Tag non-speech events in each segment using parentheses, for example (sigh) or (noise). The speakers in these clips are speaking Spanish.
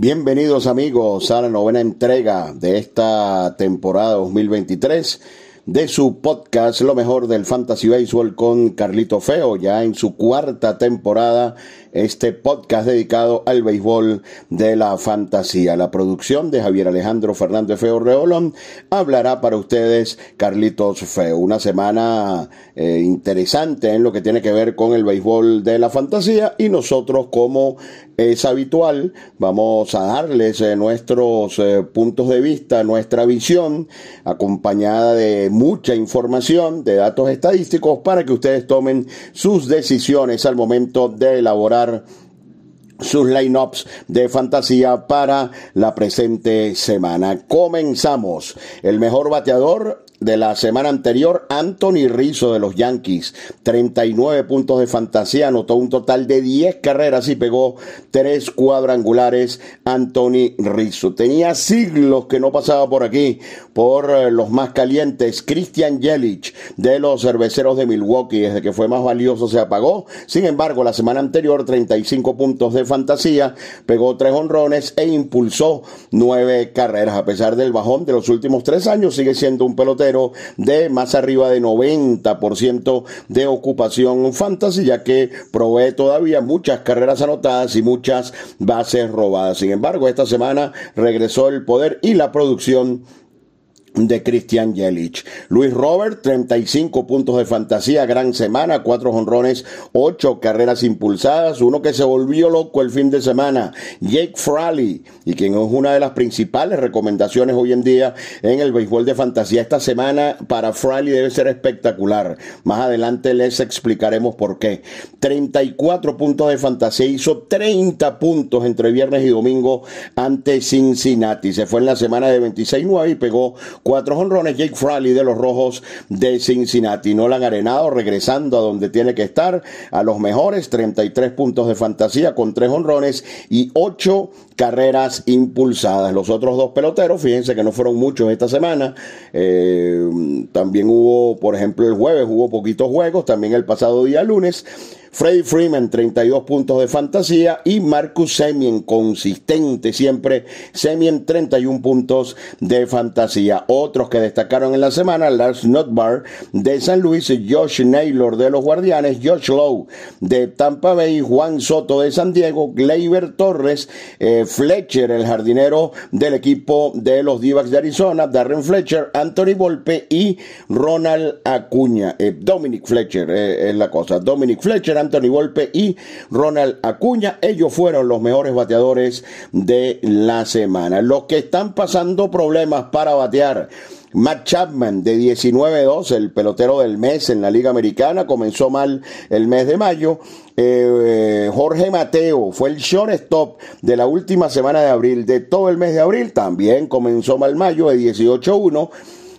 Bienvenidos amigos a la novena entrega de esta temporada 2023 de su podcast Lo mejor del Fantasy Baseball con Carlito Feo, ya en su cuarta temporada este podcast dedicado al béisbol de la fantasía. La producción de Javier Alejandro Fernández Feo Reolón hablará para ustedes Carlitos Feo. Una semana eh, interesante en lo que tiene que ver con el béisbol de la fantasía y nosotros como es habitual vamos a darles eh, nuestros eh, puntos de vista, nuestra visión acompañada de mucha información, de datos estadísticos para que ustedes tomen sus decisiones al momento de elaborar sus lineups de fantasía para la presente semana. Comenzamos. El mejor bateador de la semana anterior, Anthony Rizzo de los Yankees, 39 puntos de fantasía, anotó un total de 10 carreras y pegó 3 cuadrangulares Anthony Rizzo. Tenía siglos que no pasaba por aquí, por eh, los más calientes, Christian Yelich de los cerveceros de Milwaukee, desde que fue más valioso se apagó. Sin embargo, la semana anterior, 35 puntos de fantasía, pegó 3 honrones e impulsó 9 carreras. A pesar del bajón de los últimos 3 años, sigue siendo un pelotero de más arriba de 90% de ocupación fantasy, ya que provee todavía muchas carreras anotadas y muchas bases robadas. Sin embargo, esta semana regresó el poder y la producción de Christian Yelich. Luis Robert, 35 puntos de fantasía, gran semana, cuatro honrones, ocho carreras impulsadas, uno que se volvió loco el fin de semana, Jake Fraley, y quien es una de las principales recomendaciones hoy en día en el béisbol de fantasía. Esta semana para Fraley debe ser espectacular. Más adelante les explicaremos por qué. 34 puntos de fantasía, hizo 30 puntos entre viernes y domingo ante Cincinnati. Se fue en la semana de 26-9 y pegó cuatro honrones. Jake Fraley de los Rojos de Cincinnati. No han Arenado regresando a donde tiene que estar, a los mejores, 33 puntos de fantasía con tres honrones y ocho carreras impulsadas. Los otros dos peloteros, fíjense que no fueron muchos esta semana. Eh, también hubo, por ejemplo, el jueves hubo poquitos juegos, también el pasado día lunes. Freddy Freeman, 32 puntos de fantasía. Y Marcus Semien, consistente siempre. Semien, 31 puntos de fantasía. Otros que destacaron en la semana, Lars Notbar de San Luis, Josh Naylor de los Guardianes, Josh Lowe de Tampa Bay, Juan Soto de San Diego, Gleyber Torres, eh, Fletcher, el jardinero del equipo de los Divacs de Arizona, Darren Fletcher, Anthony Volpe y Ronald Acuña. Eh, Dominic Fletcher eh, es la cosa. Dominic Fletcher, Anthony Volpe y Ronald Acuña. Ellos fueron los mejores bateadores de la semana. Los que están pasando problemas para batear. Matt Chapman de 19-2, el pelotero del mes en la Liga Americana, comenzó mal el mes de mayo. Eh, Jorge Mateo fue el shortstop de la última semana de abril, de todo el mes de abril, también comenzó mal mayo de 18-1.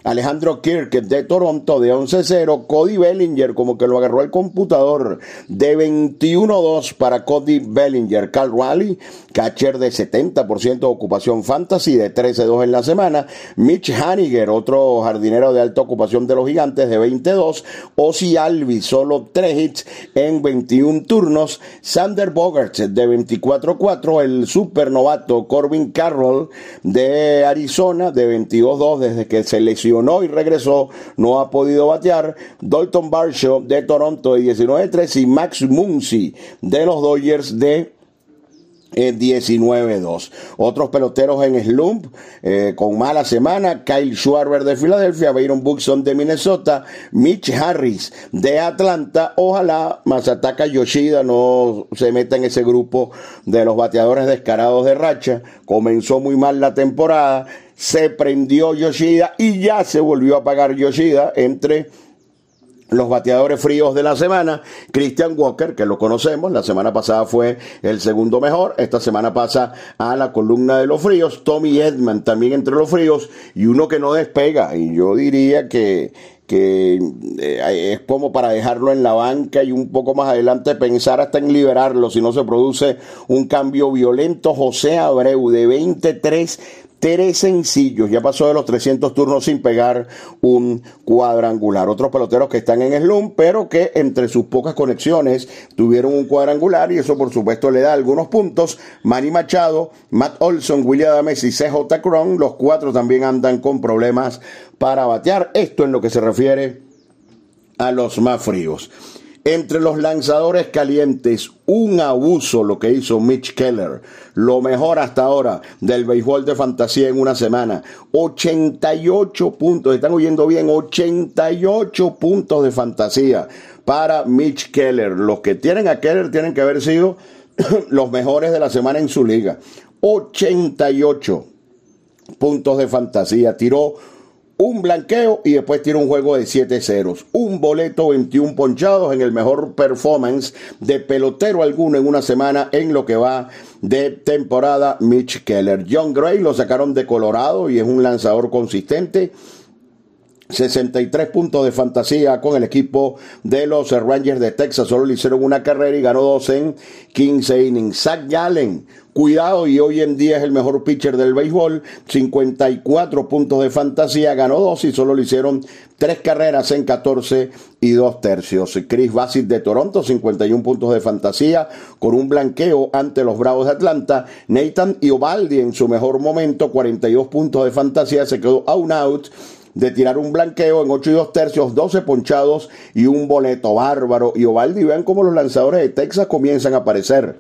Alejandro Kirk de Toronto de 11-0, Cody Bellinger como que lo agarró el computador de 21-2 para Cody Bellinger, Cal Raleigh, catcher de 70% de ocupación fantasy de 13-2 en la semana, Mitch Haniger, otro jardinero de alta ocupación de los gigantes de 22, Ozzy Alvis, solo 3 hits en 21 turnos, Sander Bogarts de 24-4, el supernovato Corbin Carroll de Arizona de 22-2 desde que se lesionó y regresó, no ha podido batear. Dalton Barshaw de Toronto de 19-3 y Max Muncy de los Dodgers de 19-2. Eh, Otros peloteros en slump eh, con mala semana, Kyle Schwarber de Filadelfia, Byron Buxton de Minnesota, Mitch Harris de Atlanta. Ojalá Masataka Yoshida no se meta en ese grupo de los bateadores descarados de racha. Comenzó muy mal la temporada se prendió Yoshida y ya se volvió a apagar Yoshida entre los bateadores fríos de la semana, Christian Walker, que lo conocemos, la semana pasada fue el segundo mejor, esta semana pasa a la columna de los fríos, Tommy Edman también entre los fríos, y uno que no despega, y yo diría que, que eh, es como para dejarlo en la banca y un poco más adelante pensar hasta en liberarlo si no se produce un cambio violento. José Abreu de 23 tres sencillos, ya pasó de los 300 turnos sin pegar un cuadrangular. Otros peloteros que están en slum, pero que entre sus pocas conexiones tuvieron un cuadrangular y eso por supuesto le da algunos puntos. Manny Machado, Matt Olson, William Adames y CJ Cron, los cuatro también andan con problemas para batear. Esto en lo que se refiere a los más fríos. Entre los lanzadores calientes, un abuso lo que hizo Mitch Keller. Lo mejor hasta ahora del béisbol de fantasía en una semana. 88 puntos, están oyendo bien, 88 puntos de fantasía para Mitch Keller. Los que tienen a Keller tienen que haber sido (clears throat) los mejores de la semana en su liga. 88 puntos de fantasía. Tiró un blanqueo y después tiene un juego de 7 ceros. Un boleto, 21 ponchados en el mejor performance de pelotero alguno en una semana en lo que va de temporada Mitch Keller. John Gray lo sacaron de Colorado y es un lanzador consistente. 63 puntos de fantasía con el equipo de los Rangers de Texas. Solo le hicieron una carrera y ganó dos en 15 innings. Zach Allen, cuidado, y hoy en día es el mejor pitcher del béisbol. 54 puntos de fantasía, ganó dos y solo le hicieron tres carreras en 14 y dos tercios. Chris Bassett de Toronto, 51 puntos de fantasía, con un blanqueo ante los Bravos de Atlanta. Nathan Iovaldi en su mejor momento, 42 puntos de fantasía, se quedó a un out de tirar un blanqueo en 8 y 2 tercios, 12 ponchados y un boleto bárbaro. Y Ovaldi, vean cómo los lanzadores de Texas comienzan a aparecer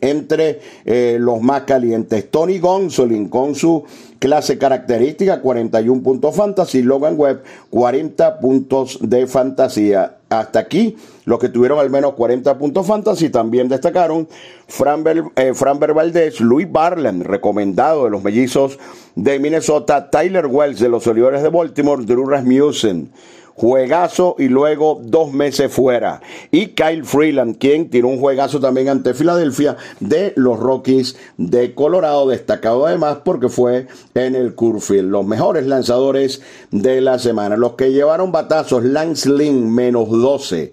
entre eh, los más calientes. Tony Gonsolin con su clase característica, 41 puntos fantasy. Logan Webb, 40 puntos de fantasía. Hasta aquí, los que tuvieron al menos 40 puntos fantasy también destacaron Fran, eh, Valdez, Luis Barland, recomendado de los mellizos de Minnesota, Tyler Wells de los Olivores de Baltimore, Drew Rasmussen juegazo y luego dos meses fuera. Y Kyle Freeland, quien tiró un juegazo también ante Filadelfia de los Rockies de Colorado, destacado además porque fue en el Curfield. Los mejores lanzadores de la semana. Los que llevaron batazos, Lance Lynn, menos 12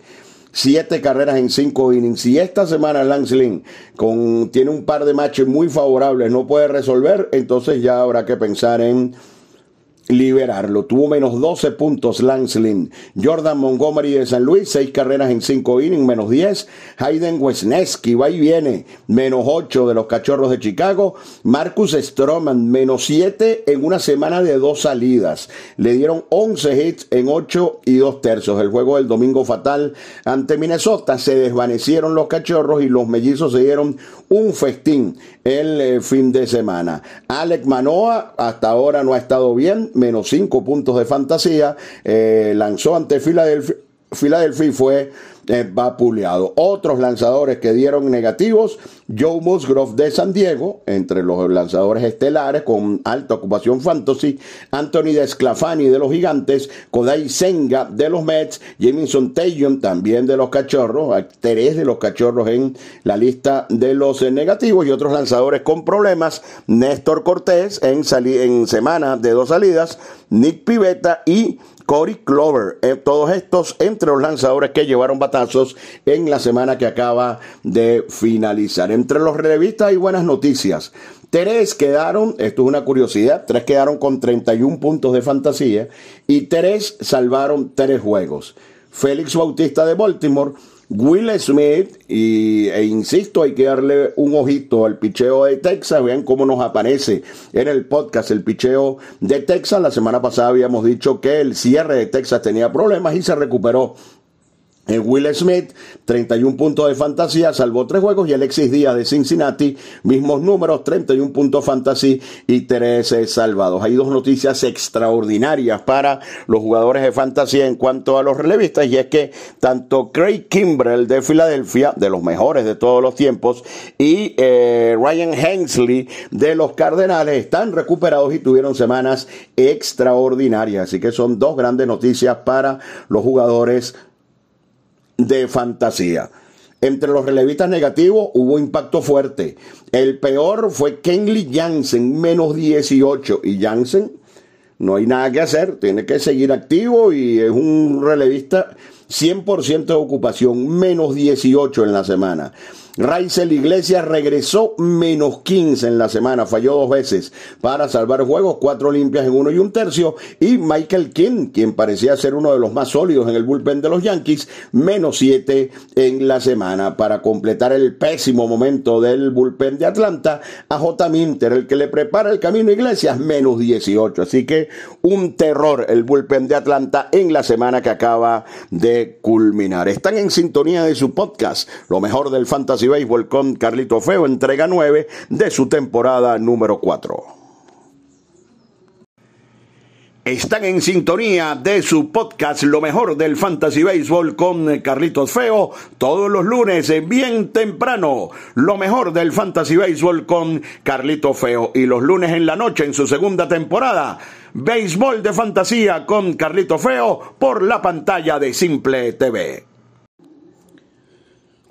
siete carreras en cinco innings. Si esta semana Lance Lynn con, tiene un par de matches muy favorables, no puede resolver, entonces ya habrá que pensar en liberarlo. Tuvo menos 12 puntos Lance Lynn. Jordan Montgomery de San Luis, 6 carreras en 5 innings, menos 10. Hayden Wesneski, va y viene, menos 8 de los Cachorros de Chicago. Marcus Stroman, menos 7 en una semana de dos salidas. Le dieron 11 hits en 8 y 2 tercios. El juego del domingo fatal ante Minnesota. Se desvanecieron los Cachorros y los mellizos se dieron un festín el eh, fin de semana. Alec Manoa hasta ahora no ha estado bien menos 5 puntos de fantasía, eh, lanzó ante Filadelfia, Filadelfia y fue eh, vapuleado. Otros lanzadores que dieron negativos, Joe Musgrove de San Diego, entre los lanzadores estelares con alta ocupación fantasy, Anthony Desclafani de los Gigantes, Kodai Senga de los Mets, Jameson Taylor también de los Cachorros, tres de los Cachorros en la lista de los eh, negativos y otros lanzadores con problemas, Néstor Cortés en, en semana de dos salidas, Nick Pivetta y Corey Clover. Eh, todos estos entre los lanzadores que llevaron batazos en la semana que acaba de finalizar. Entre los relevistas hay buenas noticias. Tres quedaron, esto es una curiosidad, tres quedaron con 31 puntos de fantasía y tres salvaron tres juegos. Félix Bautista de Baltimore Will Smith, y, e insisto, hay que darle un ojito al picheo de Texas, vean cómo nos aparece en el podcast el picheo de Texas. La semana pasada habíamos dicho que el cierre de Texas tenía problemas y se recuperó Will Smith, 31 puntos de fantasía, salvó tres juegos y Alexis Díaz de Cincinnati, mismos números, 31 puntos fantasy y 13 salvados. Hay dos noticias extraordinarias para los jugadores de fantasía en cuanto a los relevistas y es que tanto Craig Kimbrell de Filadelfia, de los mejores de todos los tiempos, y eh, Ryan Hensley de los Cardenales están recuperados y tuvieron semanas extraordinarias. Así que son dos grandes noticias para los jugadores de fantasía. Entre los relevistas negativos hubo impacto fuerte. El peor fue Kenley Jansen, menos 18. Y Jansen, no hay nada que hacer, tiene que seguir activo y es un relevista 100% de ocupación, menos 18 en la semana. Raizel Iglesias regresó menos 15 en la semana, falló dos veces para salvar juegos, cuatro limpias en uno y un tercio. Y Michael King, quien parecía ser uno de los más sólidos en el bullpen de los Yankees, menos 7 en la semana. Para completar el pésimo momento del bullpen de Atlanta, a J. Minter, el que le prepara el camino Iglesias, menos 18. Así que un terror el bullpen de Atlanta en la semana que acaba de culminar. Están en sintonía de su podcast, lo mejor del fantasy y Béisbol con Carlito Feo, entrega 9 de su temporada número 4. Están en sintonía de su podcast Lo mejor del Fantasy Baseball con Carlitos Feo todos los lunes bien temprano. Lo mejor del Fantasy Baseball con Carlitos Feo y los lunes en la noche en su segunda temporada. Béisbol de fantasía con Carlito Feo por la pantalla de Simple TV.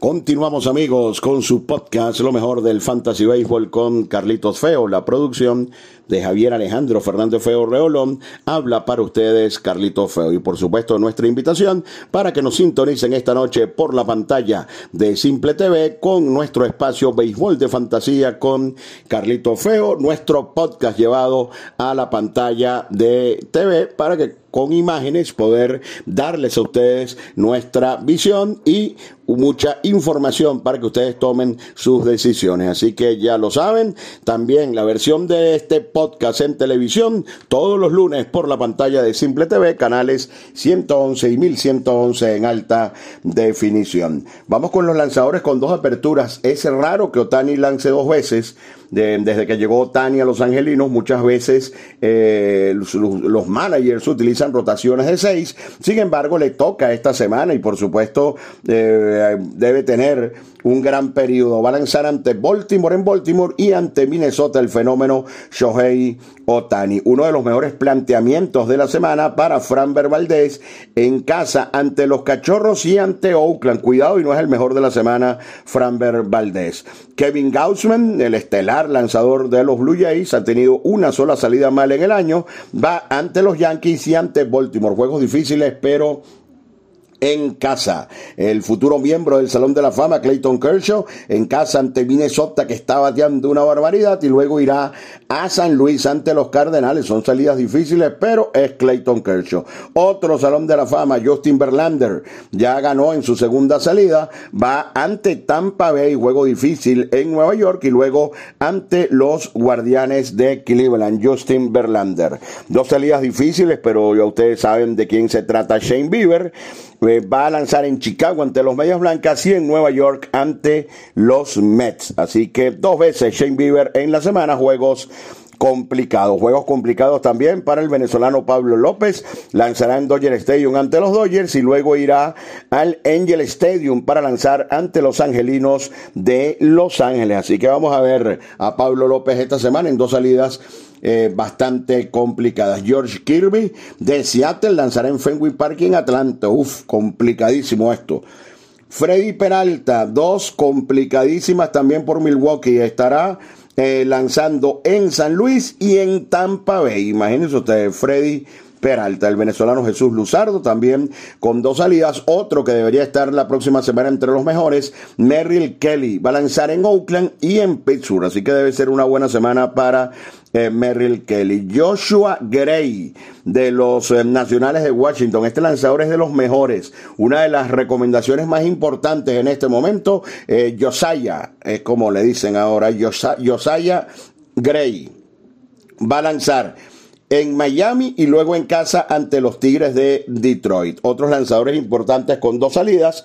Continuamos amigos con su podcast Lo mejor del Fantasy Baseball con Carlitos Feo, la producción de Javier Alejandro Fernández Feo Reolón, habla para ustedes Carlitos Feo y por supuesto nuestra invitación para que nos sintonicen esta noche por la pantalla de Simple TV con nuestro espacio Béisbol de Fantasía con Carlitos Feo, nuestro podcast llevado a la pantalla de TV para que con imágenes poder darles a ustedes nuestra visión y mucha información para que ustedes tomen sus decisiones. Así que ya lo saben, también la versión de este podcast en televisión todos los lunes por la pantalla de Simple TV, canales 111 y 1111 en alta definición. Vamos con los lanzadores con dos aperturas. Es raro que Otani lance dos veces desde que llegó Tani a Los Angelinos, muchas veces eh, los, managers utilizan rotaciones de seis. Sin embargo, le toca esta semana y por supuesto eh, debe tener un gran periodo. Va a lanzar ante Baltimore en Baltimore y ante Minnesota el fenómeno Shohei Otani. Uno de los mejores planteamientos de la semana para Fran Valdez en casa ante los Cachorros y ante Oakland. Cuidado y no es el mejor de la semana Fran Valdez. Kevin Gaussman, el estelar lanzador de los Blue Jays, ha tenido una sola salida mal en el año. Va ante los Yankees y ante Baltimore. Juegos difíciles, pero en casa. El futuro miembro del Salón de la Fama, Clayton Kershaw, en casa ante Minnesota, que está bateando una barbaridad, y luego irá a San Luis ante los Cardenales. Son salidas difíciles, pero es Clayton Kershaw. Otro Salón de la Fama, Justin Verlander, ya ganó en su segunda salida, va ante Tampa Bay, juego difícil en Nueva York, y luego ante los Guardianes de Cleveland, Justin Verlander. Dos salidas difíciles, pero ya ustedes saben de quién se trata Shane Bieber. Va a lanzar en Chicago ante los Medias Blancas y en Nueva York ante los Mets. Así que dos veces Shane Bieber en la semana, juegos complicados. Juegos complicados también para el venezolano Pablo López. Lanzará en Dodger Stadium ante los Dodgers y luego irá al Angel Stadium para lanzar ante los angelinos de Los Ángeles. Así que vamos a ver a Pablo López esta semana en dos salidas eh, bastante complicadas. George Kirby de Seattle lanzará en Fenway Park en Atlanta. Uf, complicadísimo esto. Freddy Peralta, dos complicadísimas también por Milwaukee. Estará eh, lanzando en San Luis y en Tampa Bay. Imagínense ustedes, Freddy Peralta, el venezolano Jesús Luzardo, también con dos salidas. Otro que debería estar la próxima semana entre los mejores, Merrill Kelly, va a lanzar en Oakland y en Pittsburgh. Así que debe ser una buena semana para eh, Merrill Kelly. Joshua Gray, de los eh, Nacionales de Washington. Este lanzador es de los mejores. Una de las recomendaciones más importantes en este momento, eh, Josiah, es como le dicen ahora, Josiah Gray. Va a lanzar en Miami y luego en casa ante los Tigres de Detroit. Otros lanzadores importantes con dos salidas.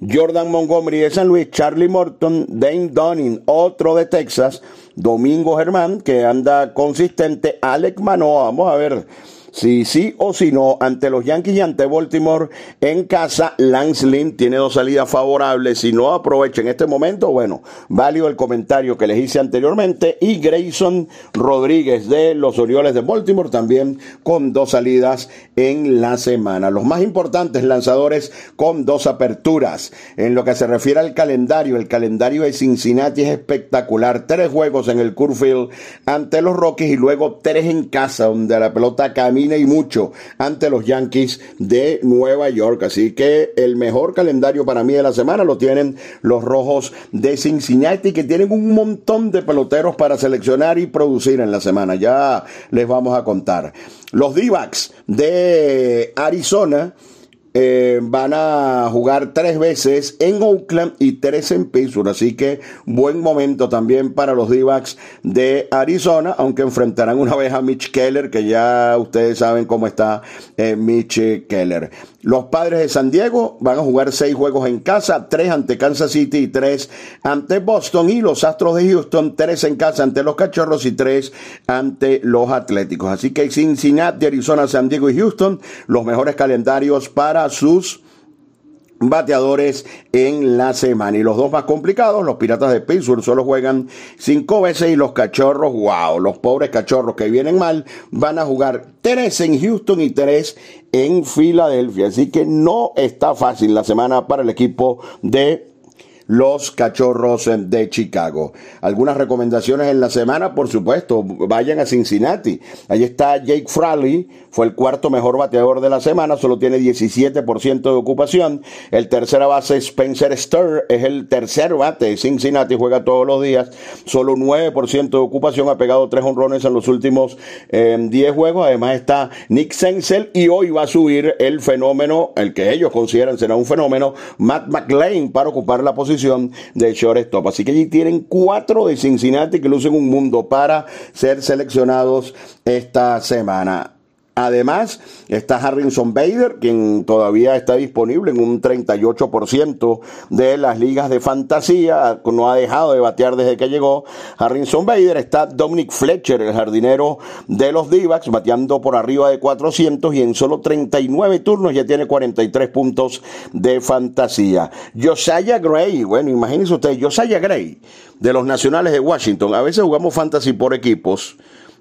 Jordan Montgomery de San Luis, Charlie Morton, Dane Dunning, otro de Texas, Domingo Germán, que anda consistente, Alec Manoa, vamos a ver si sí o si no, ante los Yankees y ante Baltimore en casa, Lance Lynn tiene dos salidas favorables. Si no aprovecha en este momento, bueno, válido el comentario que les hice anteriormente. Y Grayson Rodríguez de los Orioles de Baltimore también con dos salidas en la semana. Los más importantes lanzadores con dos aperturas. En lo que se refiere al calendario, el calendario de Cincinnati es espectacular. Tres juegos en el Curfield ante los Rockies y luego tres en casa, donde la pelota camina y mucho ante los Yankees de Nueva York. Así que el mejor calendario para mí de la semana lo tienen los Rojos de Cincinnati, que tienen un montón de peloteros para seleccionar y producir en la semana. Ya les vamos a contar. Los d de Arizona eh, van a jugar tres veces en Oakland y tres en Pittsburgh. Así que buen momento también para los d de Arizona, aunque enfrentarán una vez a Mitch Keller, que ya ustedes saben cómo está eh, Mitch Keller. Los padres de San Diego van a jugar seis juegos en casa, tres ante Kansas City y tres ante Boston. Y los Astros de Houston, tres en casa ante los Cachorros y tres ante los Atléticos. Así que Cincinnati, Arizona, San Diego y Houston, los mejores calendarios para sus bateadores en la semana. Y los dos más complicados, los Piratas de Pittsburgh solo juegan cinco veces y los Cachorros, wow, los pobres Cachorros que vienen mal, van a jugar tres en Houston y tres en Filadelfia. Así que no está fácil la semana para el equipo de los cachorros de Chicago. Algunas recomendaciones en la semana, por supuesto, vayan a Cincinnati. Ahí está Jake Fraley, fue el cuarto mejor bateador de la semana, solo tiene 17% de ocupación. El tercera base Spencer Stir es el tercer bate Cincinnati, juega todos los días, solo 9% de ocupación, ha pegado tres honrones en los últimos 10 eh, juegos. Además está Nick Senzel y hoy va a subir el fenómeno, el que ellos consideran será un fenómeno, Matt McLean para ocupar la posición de shortstop. Así que allí tienen cuatro de Cincinnati que lucen un mundo para ser seleccionados esta semana. Además, está Harrison Bader, quien todavía está disponible en un 38% de las ligas de fantasía, no ha dejado de batear desde que llegó. Harrison Bader está Dominic Fletcher, el jardinero de los d bateando por arriba de 400 y en solo 39 turnos ya tiene 43 puntos de fantasía. Josiah Gray, bueno, imagínense ustedes, Josiah Gray, de los Nacionales de Washington. A veces jugamos fantasy por equipos.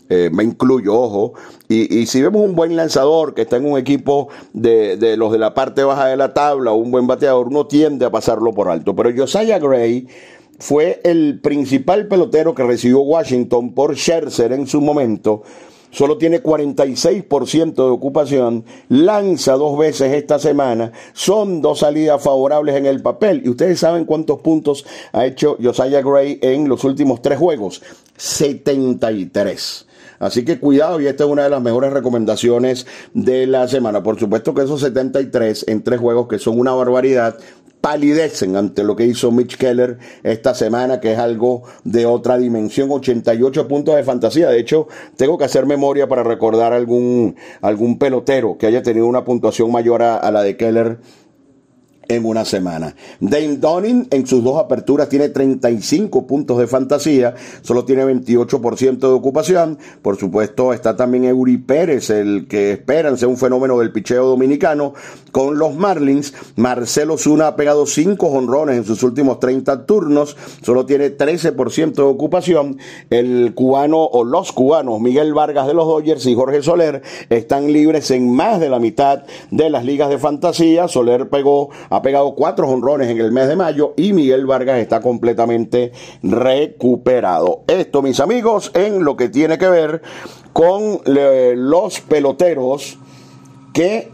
Eh, me incluyo, ojo, y, si vemos un buen lanzador que está en un equipo de, los de la parte baja de la tabla un buen bateador, uno tiende a pasarlo por alto. Pero Josiah Gray fue el principal pelotero que recibió Washington por Scherzer en su momento. Solo tiene 46% de ocupación, lanza dos veces esta semana, son dos salidas favorables en el papel. Y ustedes saben cuántos puntos ha hecho Josiah Gray en los últimos tres juegos. 73. Así que cuidado y esta es una de las mejores recomendaciones de la semana. Por supuesto que esos 73 en tres juegos que son una barbaridad palidecen ante lo que hizo Mitch Keller esta semana, que es algo de otra dimensión, 88 puntos de fantasía. De hecho, tengo que hacer memoria para recordar algún, algún pelotero que haya tenido una puntuación mayor a, a la de Keller en una semana. Dane Donning en sus dos aperturas tiene 35 puntos de fantasía, solo tiene 28% de ocupación. Por supuesto, está también Eury Pérez, el que esperan sea un fenómeno del picheo dominicano con los Marlins. Marcelo Zuna ha pegado 5 honrones en sus últimos 30 turnos, solo tiene 13% de ocupación. El cubano o los cubanos Miguel Vargas de los Dodgers y Jorge Soler están libres en más de la mitad de las ligas de fantasía. Soler pegó a pegado cuatro honrones en el mes de mayo y Miguel Vargas está completamente recuperado. Esto, mis amigos, en lo que tiene que ver con los peloteros que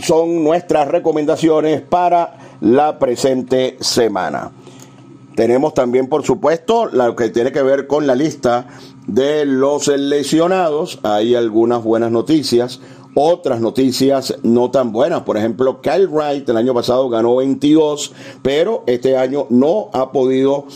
son nuestras recomendaciones para la presente semana. Tenemos también, por supuesto, lo que tiene que ver con la lista de los lesionados. Hay algunas buenas noticias otras noticias no tan buenas. Por ejemplo, Kyle Wright el año pasado ganó 22, pero este año no ha podido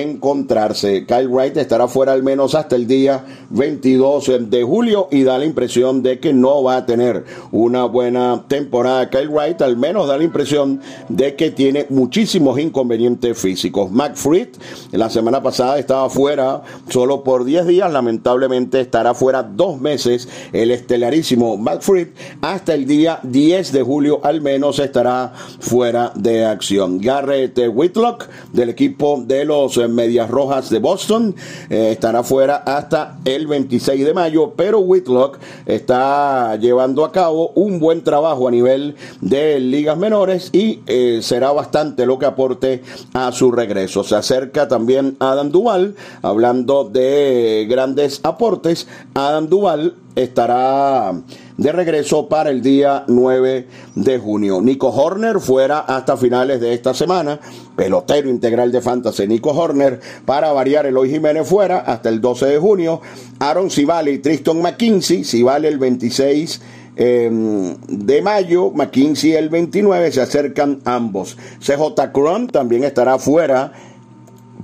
encontrarse. Kyle Wright estará fuera al menos hasta el día 22 de julio y da la impresión de que no va a tener una buena temporada. Kyle Wright al menos da la impresión de que tiene muchísimos inconvenientes físicos. McFreed la semana pasada estaba fuera solo por 10 días, lamentablemente estará fuera dos meses. El estelarísimo McFreed hasta el día 10 de julio al menos estará fuera de acción. Garrett Whitlock del equipo de los Medias Rojas de Boston. Eh, estará fuera hasta el 26 de mayo, pero Whitlock está llevando a cabo un buen trabajo a nivel de ligas menores y eh, será bastante lo que aporte a su regreso. Se acerca también Adam Duval, hablando de grandes aportes. Adam Duval estará de regreso para el día 9 de junio. Nico Horner fuera hasta finales de esta semana. Pelotero integral de Fantasy Nico Horner. Para variar, Eloy Jiménez fuera hasta el 12 de junio. Aaron Civale y Tristan McKinsey. Civale el 26 em, de mayo, McKinsey el 29, se acercan ambos. CJ Cron también estará fuera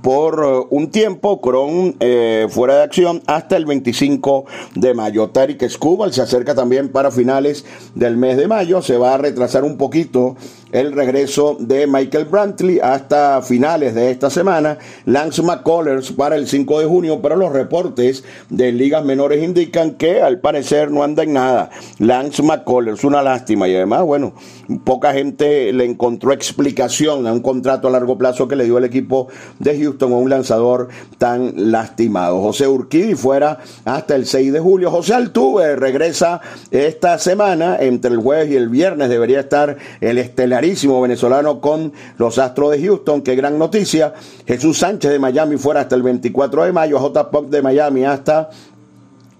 por eh, un tiempo, Cron eh, fuera de acción hasta el 25 de mayo. Tarik Skubal se acerca también para finales del mes de mayo, se va a retrasar un poquito el regreso de Michael Brantley hasta finales de esta semana. Lance McCullers para el 5 de junio, pero los reportes de ligas menores indican que al parecer no anda en nada. Lance McCullers, una lástima y además, bueno, poca gente le encontró explicación a un contrato a largo plazo que le dio el equipo de Houston a un lanzador tan lastimado. José Urquidi fuera hasta el 6 de julio. José Altuve regresa esta semana, entre el jueves y el viernes debería estar el estelar venezolano con los Astros de Houston. Qué gran noticia. Jesús Sánchez de Miami fuera hasta el 24 de mayo. J. Pop de Miami hasta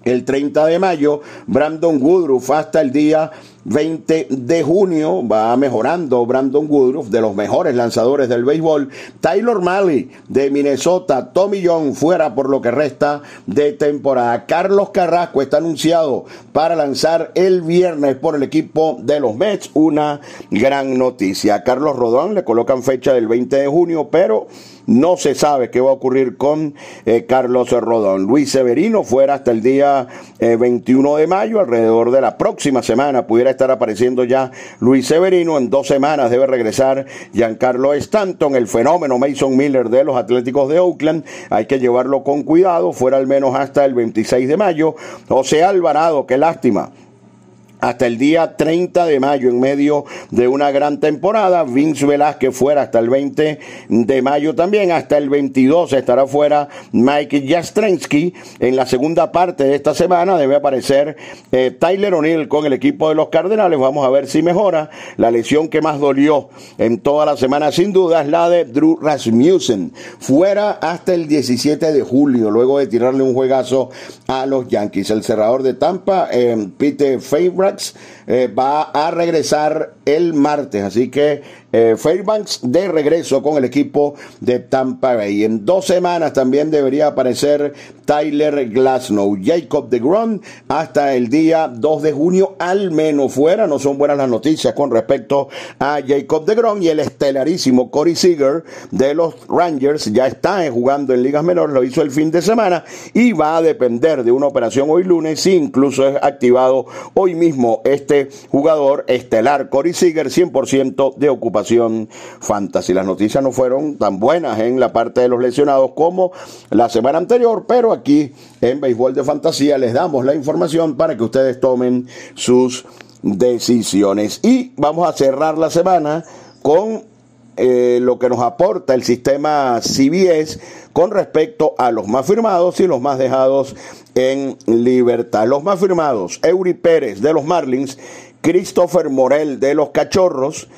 el 30 de mayo. Brandon Woodruff hasta el día 20 de junio va mejorando Brandon Woodruff, de los mejores lanzadores del béisbol. Taylor Malley de Minnesota, Tommy John fuera por lo que resta de temporada. Carlos Carrasco está anunciado para lanzar el viernes por el equipo de los Mets. Una gran noticia. Carlos Rodón le colocan fecha del 20 de junio, pero no se sabe qué va a ocurrir con eh, Carlos Rodón. Luis Severino fuera hasta el día 21 eh, de mayo, alrededor de la próxima semana pudiera estar apareciendo ya Luis Severino. En dos semanas debe regresar Giancarlo Stanton, el fenómeno Mason Miller de los Atléticos de Oakland. Hay que llevarlo con cuidado, fuera al menos hasta el 26 de mayo. José Alvarado, qué lástima hasta el día 30 de mayo en medio de una gran temporada. Vince Velázquez fuera hasta el 20 de mayo también. Hasta el 22 estará fuera Mike Jastrensky. En la segunda parte de esta semana debe aparecer eh, Tyler O'Neill con el equipo de los Cardenales. Vamos a ver si mejora. La lesión que más dolió en toda la semana sin duda es la de Drew Rasmussen. Fuera hasta el 17 de julio luego de tirarle un juegazo a los Yankees. El cerrador de Tampa, eh, Peter Eh, va a regresar el martes, así que eh, Fairbanks de regreso con el equipo de Tampa Bay. En dos semanas también debería aparecer Tyler Glasnow, Jacob de Gron hasta el día 2 de junio, al menos fuera. No son buenas las noticias con respecto a Jacob de Gron y el estelarísimo Corey Seager de los Rangers ya está jugando en ligas menores, lo hizo el fin de semana y va a depender de una operación hoy lunes, si incluso es activado hoy mismo este jugador estelar Corey Seager, 100% de ocupación fantasy. Las noticias no fueron tan buenas en la parte de los lesionados como la semana anterior, pero aquí en Béisbol de Fantasía les damos la información para que ustedes tomen sus decisiones. Y vamos a cerrar la semana con eh, lo que nos aporta el sistema CBS con respecto a los más firmados y los más dejados en libertad. Los más firmados, Eury Pérez de los Marlins, Christopher Morel de los Cachorros,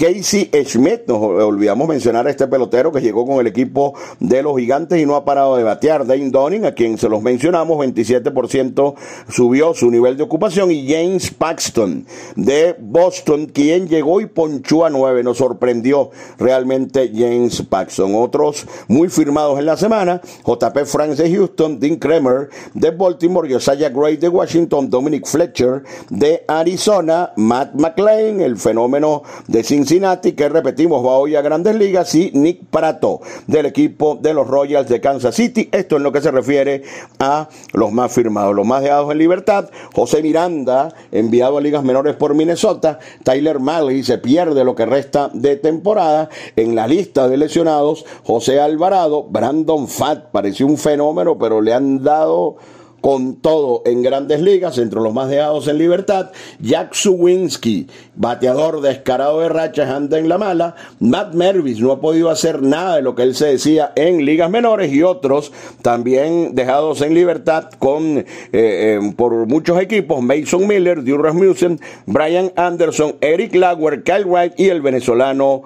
Casey Schmidt, nos olvidamos mencionar a este pelotero que llegó con el equipo de los gigantes y no ha parado de batear. Dane Donning, a quien se los mencionamos, 27% subió su nivel de ocupación. Y James Paxton de Boston, quien llegó y ponchó a 9. Nos sorprendió realmente James Paxton. Otros muy firmados en la semana, JP Franks de Houston, Dean Kramer de Baltimore, Josiah Gray de Washington, Dominic Fletcher de Arizona, Matt McLean, el fenómeno de Cincinnati, Cincinnati, que repetimos va hoy a Grandes Ligas, y Nick Prato del equipo de los Royals de Kansas City. Esto en lo que se refiere a los más firmados, los más dejados en libertad. José Miranda, enviado a ligas menores por Minnesota. Tyler Malley se pierde lo que resta de temporada. En la lista de lesionados, José Alvarado, Brandon Fatt, pareció un fenómeno, pero le han dado con todo en grandes ligas, entre los más dejados en libertad. Jack Suwinski, bateador descarado de rachas, anda en la mala. Matt Mervis no ha podido hacer nada de lo que él se decía en ligas menores y otros también dejados en libertad con eh, eh, por muchos equipos. Mason Miller, Drew Rasmussen, Brian Anderson, Eric Lauer, Kyle Wright y el venezolano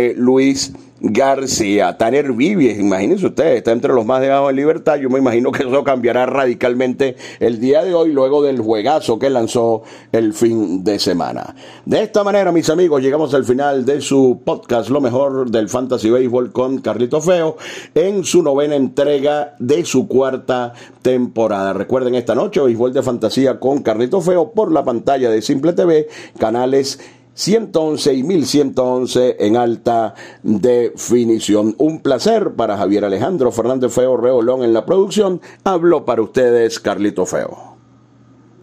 eh, Luis García, Tanner Vivies, imagínense ustedes, está entre los más dejados en libertad. Yo me imagino que eso cambiará radicalmente el día de hoy, luego del juegazo que lanzó el fin de semana. De esta manera, mis amigos, llegamos al final de su podcast, lo mejor del Fantasy Baseball con Carlito Feo, en su novena entrega de su cuarta temporada. Recuerden esta noche, Béisbol de Fantasía con Carlito Feo por la pantalla de Simple TV, canales 111 y 1111 en alta definición. Un placer para Javier Alejandro Fernández Feo Reolón en la producción. Habló para ustedes Carlito Feo.